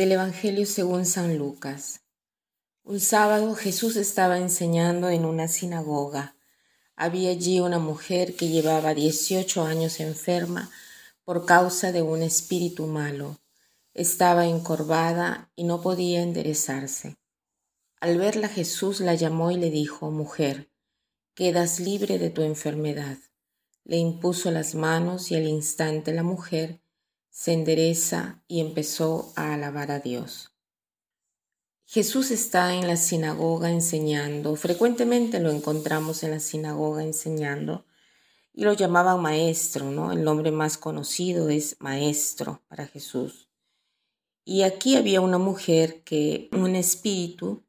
Del Evangelio según San Lucas. Un sábado Jesús estaba enseñando en una sinagoga. Había allí una mujer que llevaba 18 años enferma por causa de un espíritu malo. Estaba encorvada y no podía enderezarse. Al verla Jesús la llamó y le dijo, Mujer, quedas libre de tu enfermedad. Le impuso las manos y al instante la mujer se endereza y empezó a alabar a Dios. Jesús está en la sinagoga enseñando, frecuentemente lo encontramos en la sinagoga enseñando, y lo llamaban maestro, ¿no? El nombre más conocido es maestro para Jesús. Y aquí había una mujer que un espíritu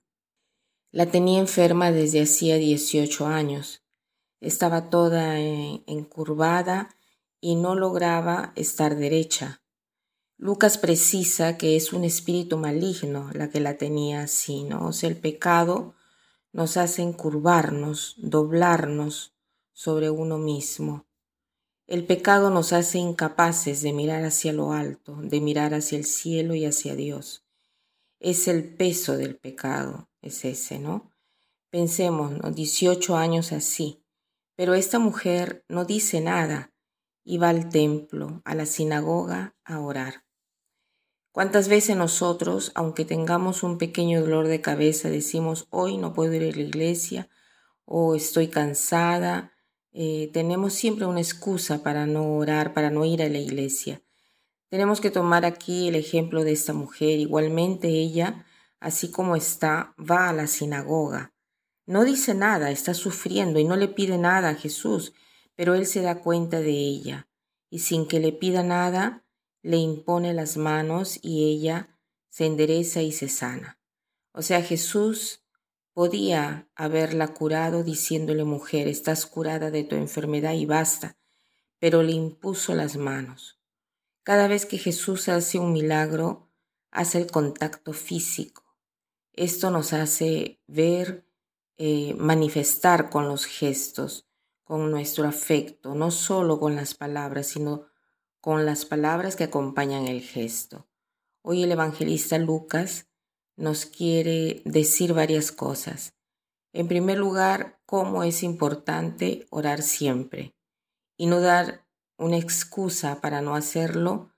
la tenía enferma desde hacía 18 años. Estaba toda encurvada y no lograba estar derecha. Lucas precisa que es un espíritu maligno la que la tenía así, ¿no? O sea, el pecado nos hace encurvarnos, doblarnos sobre uno mismo. El pecado nos hace incapaces de mirar hacia lo alto, de mirar hacia el cielo y hacia Dios. Es el peso del pecado, es ese, ¿no? Pensemos, ¿no? 18 años así, pero esta mujer no dice nada, iba al templo, a la sinagoga, a orar. ¿Cuántas veces nosotros, aunque tengamos un pequeño dolor de cabeza, decimos, hoy no puedo ir a la iglesia o estoy cansada? Eh, tenemos siempre una excusa para no orar, para no ir a la iglesia. Tenemos que tomar aquí el ejemplo de esta mujer. Igualmente ella, así como está, va a la sinagoga. No dice nada, está sufriendo y no le pide nada a Jesús pero él se da cuenta de ella y sin que le pida nada, le impone las manos y ella se endereza y se sana. O sea, Jesús podía haberla curado diciéndole, mujer, estás curada de tu enfermedad y basta, pero le impuso las manos. Cada vez que Jesús hace un milagro, hace el contacto físico. Esto nos hace ver, eh, manifestar con los gestos con nuestro afecto, no solo con las palabras, sino con las palabras que acompañan el gesto. Hoy el evangelista Lucas nos quiere decir varias cosas. En primer lugar, cómo es importante orar siempre y no dar una excusa para no hacerlo,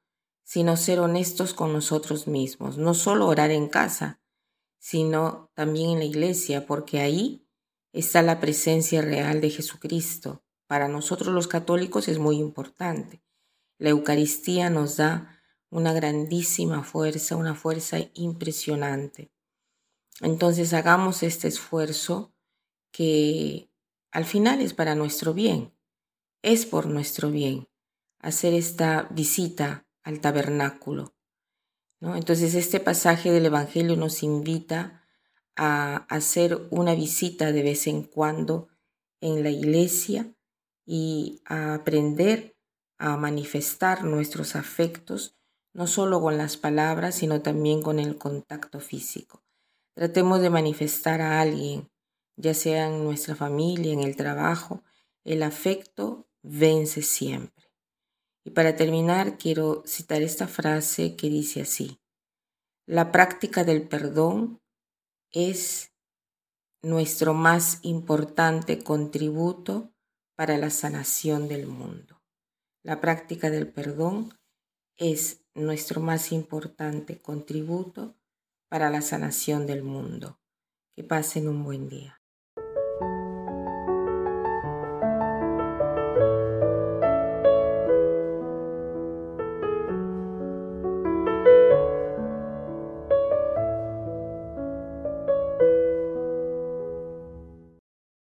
sino ser honestos con nosotros mismos. No solo orar en casa, sino también en la iglesia, porque ahí está la presencia real de Jesucristo. Para nosotros los católicos es muy importante. La Eucaristía nos da una grandísima fuerza, una fuerza impresionante. Entonces hagamos este esfuerzo que al final es para nuestro bien, es por nuestro bien hacer esta visita al tabernáculo. ¿no? Entonces este pasaje del Evangelio nos invita a hacer una visita de vez en cuando en la iglesia y a aprender a manifestar nuestros afectos, no solo con las palabras, sino también con el contacto físico. Tratemos de manifestar a alguien, ya sea en nuestra familia, en el trabajo, el afecto vence siempre. Y para terminar, quiero citar esta frase que dice así, la práctica del perdón es nuestro más importante contributo para la sanación del mundo. La práctica del perdón es nuestro más importante contributo para la sanación del mundo. Que pasen un buen día.